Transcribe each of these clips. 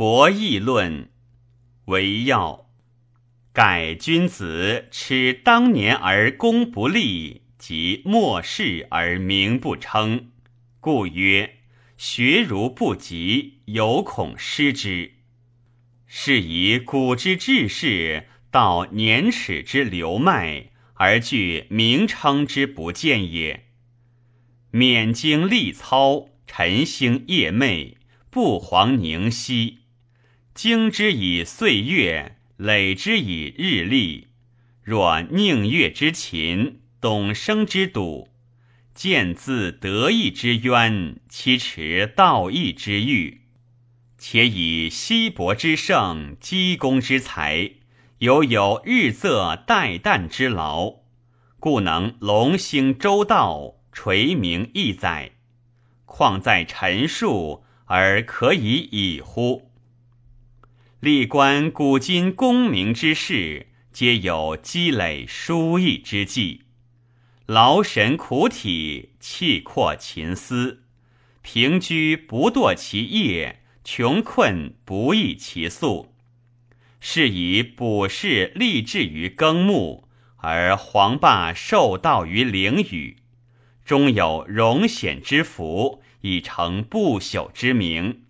博弈论为要。盖君子耻当年而功不立，及末世而名不称，故曰：学如不及，犹恐失之。是以古之志士，到年齿之流脉，而据名称之不见也。免经力操，晨星夜寐，不遑宁息，经之以岁月。累之以日历，若宁月之勤，董生之笃，见自得意之渊，其持道义之欲，且以稀薄之盛，积功之才，犹有日仄待旦之劳，故能龙兴周道，垂名义载。况在陈述而可以已乎？历观古今功名之事，皆有积累疏逸之计，劳神苦体，气阔勤思，平居不堕其业，穷困不易其速。是以卜筮立志于耕牧，而黄霸受道于灵宇，终有荣显之福，以成不朽之名。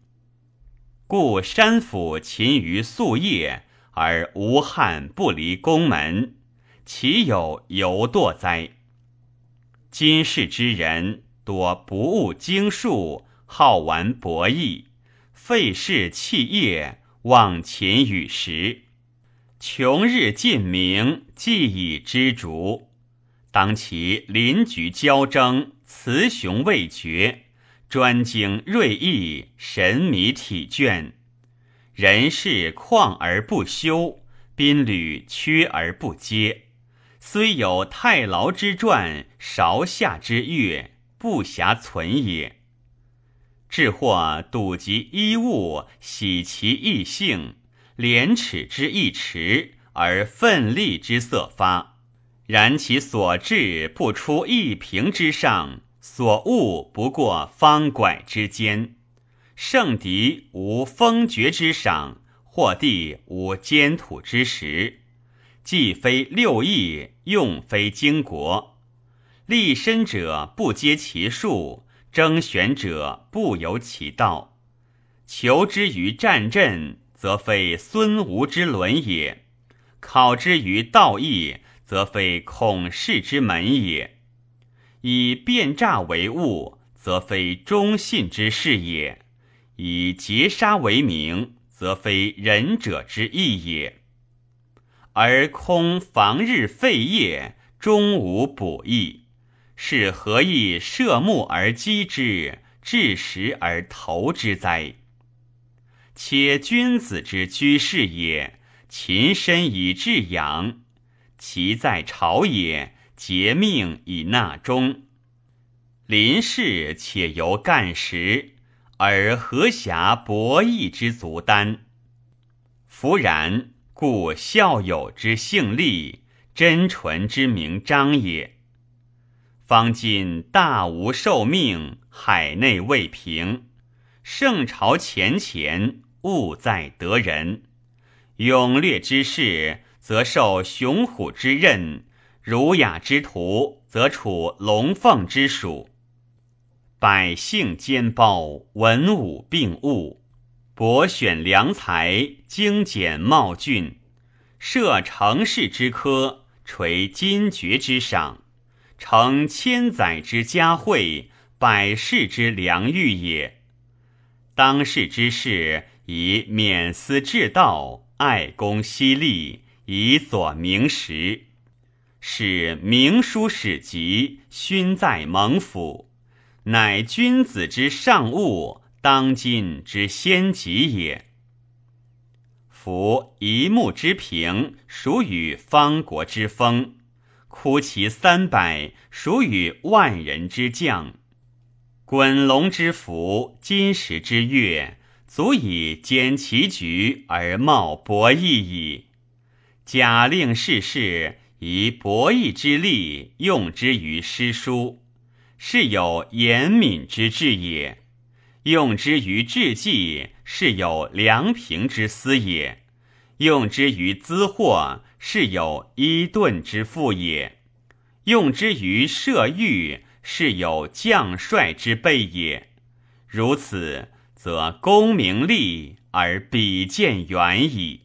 故山府勤于夙业，而无憾不离宫门，岂有犹惰哉？今世之人多不务经术，好玩博弈，废事弃业，忘勤与时，穷日尽明，既已知足。当其临局交争，雌雄未决。专精锐意，神迷体倦，人事旷而不休，宾旅缺而不接。虽有太牢之传，韶夏之乐，不暇存也。至或睹及衣物，喜其异性，廉耻之意迟，而奋力之色发，然其所至不出一平之上。所恶不过方拐之间，圣敌无封爵之赏，或地无坚土之实，既非六艺，用非经国。立身者不接其术，征选者不由其道。求之于战阵，则非孙吴之伦也；考之于道义，则非孔氏之门也。以变诈为务，则非忠信之事也；以劫杀为名，则非仁者之义也。而空防日废业，终无补益，是何以射目而击之，治时而投之哉？且君子之居士也，勤身以致养，其在朝也。节命以纳忠，临事且由干时，而何暇博弈之足丹？弗然，故孝友之性立，真纯之名彰也。方今大无受命，海内未平，圣朝前前，务在得人。勇略之士，则受雄虎之任。儒雅之徒，则处龙凤之属；百姓兼包，文武并务，博选良才，精简茂俊，设成事之科，垂金爵之赏，成千载之佳惠，百世之良誉也。当世之士，以免思治道，爱公惜利，以佐明时。使明书史籍勋在蒙府，乃君子之上物，当今之先级也。夫一木之平，属与方国之风；哭其三百，属与万人之将。滚龙之福，金石之乐，足以兼其局而冒博弈矣。假令世事。以博弈之力用之于诗书，是有严敏之志也。用之于治计，是有良平之思也；用之于资货，是有伊顿之富也；用之于射御，是有将帅之备也。如此，则功名利而比见远矣。